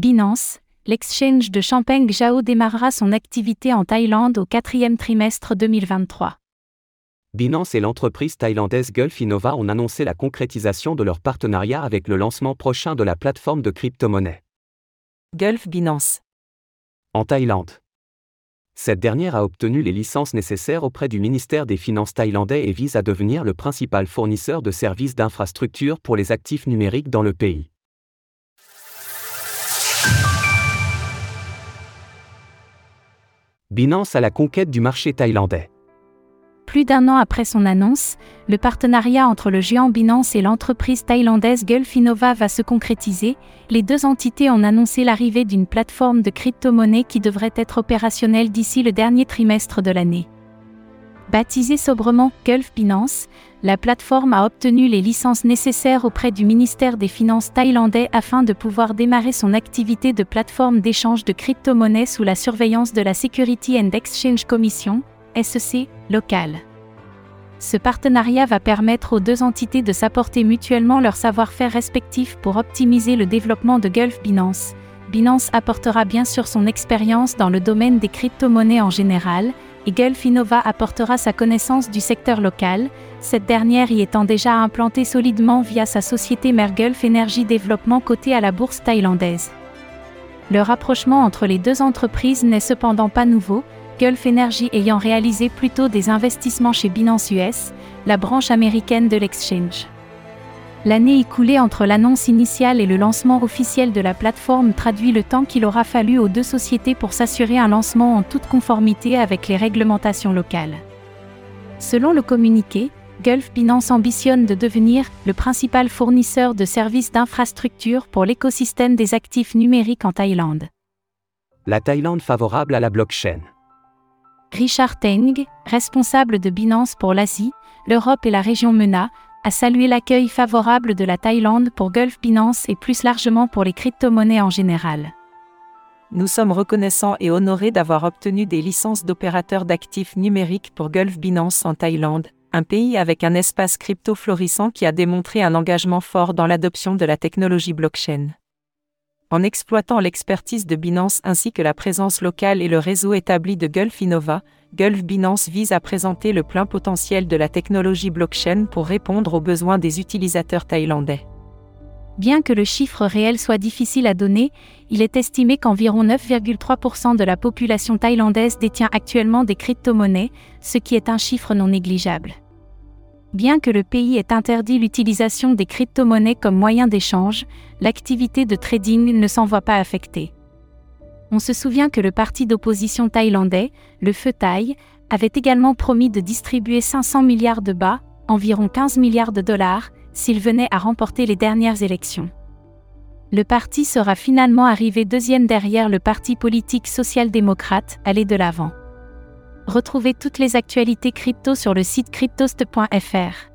Binance, l'exchange de Champagne Zhao démarrera son activité en Thaïlande au quatrième trimestre 2023. Binance et l'entreprise thaïlandaise Gulf Innova ont annoncé la concrétisation de leur partenariat avec le lancement prochain de la plateforme de crypto-monnaie. Gulf Binance. En Thaïlande. Cette dernière a obtenu les licences nécessaires auprès du ministère des Finances thaïlandais et vise à devenir le principal fournisseur de services d'infrastructure pour les actifs numériques dans le pays. Binance à la conquête du marché thaïlandais. Plus d'un an après son annonce, le partenariat entre le géant Binance et l'entreprise thaïlandaise Gulf Innova va se concrétiser. Les deux entités ont annoncé l'arrivée d'une plateforme de crypto-monnaie qui devrait être opérationnelle d'ici le dernier trimestre de l'année. Baptisée sobrement Gulf Binance, la plateforme a obtenu les licences nécessaires auprès du ministère des Finances thaïlandais afin de pouvoir démarrer son activité de plateforme d'échange de crypto-monnaies sous la surveillance de la Security and Exchange Commission, SEC, locale. Ce partenariat va permettre aux deux entités de s'apporter mutuellement leur savoir-faire respectif pour optimiser le développement de Gulf Binance. Binance apportera bien sûr son expérience dans le domaine des crypto-monnaies en général, et Gulf Innova apportera sa connaissance du secteur local, cette dernière y étant déjà implantée solidement via sa société mère Gulf Energy Développement cotée à la bourse thaïlandaise. Le rapprochement entre les deux entreprises n'est cependant pas nouveau, Gulf Energy ayant réalisé plutôt des investissements chez Binance US, la branche américaine de l'exchange. L'année écoulée entre l'annonce initiale et le lancement officiel de la plateforme traduit le temps qu'il aura fallu aux deux sociétés pour s'assurer un lancement en toute conformité avec les réglementations locales. Selon le communiqué, Gulf Binance ambitionne de devenir le principal fournisseur de services d'infrastructure pour l'écosystème des actifs numériques en Thaïlande. La Thaïlande favorable à la blockchain. Richard Teng, responsable de Binance pour l'Asie, l'Europe et la région MENA, a salué l'accueil favorable de la Thaïlande pour Gulf Binance et plus largement pour les crypto-monnaies en général. Nous sommes reconnaissants et honorés d'avoir obtenu des licences d'opérateurs d'actifs numériques pour Gulf Binance en Thaïlande, un pays avec un espace crypto florissant qui a démontré un engagement fort dans l'adoption de la technologie blockchain. En exploitant l'expertise de Binance ainsi que la présence locale et le réseau établi de Gulf Innova, Gulf Binance vise à présenter le plein potentiel de la technologie blockchain pour répondre aux besoins des utilisateurs thaïlandais. Bien que le chiffre réel soit difficile à donner, il est estimé qu'environ 9,3% de la population thaïlandaise détient actuellement des crypto-monnaies, ce qui est un chiffre non négligeable. Bien que le pays ait interdit l'utilisation des crypto-monnaies comme moyen d'échange, l'activité de trading ne s'en voit pas affectée. On se souvient que le parti d'opposition thaïlandais, le Feu Thaï, avait également promis de distribuer 500 milliards de bas, environ 15 milliards de dollars, s'il venait à remporter les dernières élections. Le parti sera finalement arrivé deuxième derrière le parti politique social-démocrate, allé de l'avant. Retrouvez toutes les actualités crypto sur le site cryptost.fr.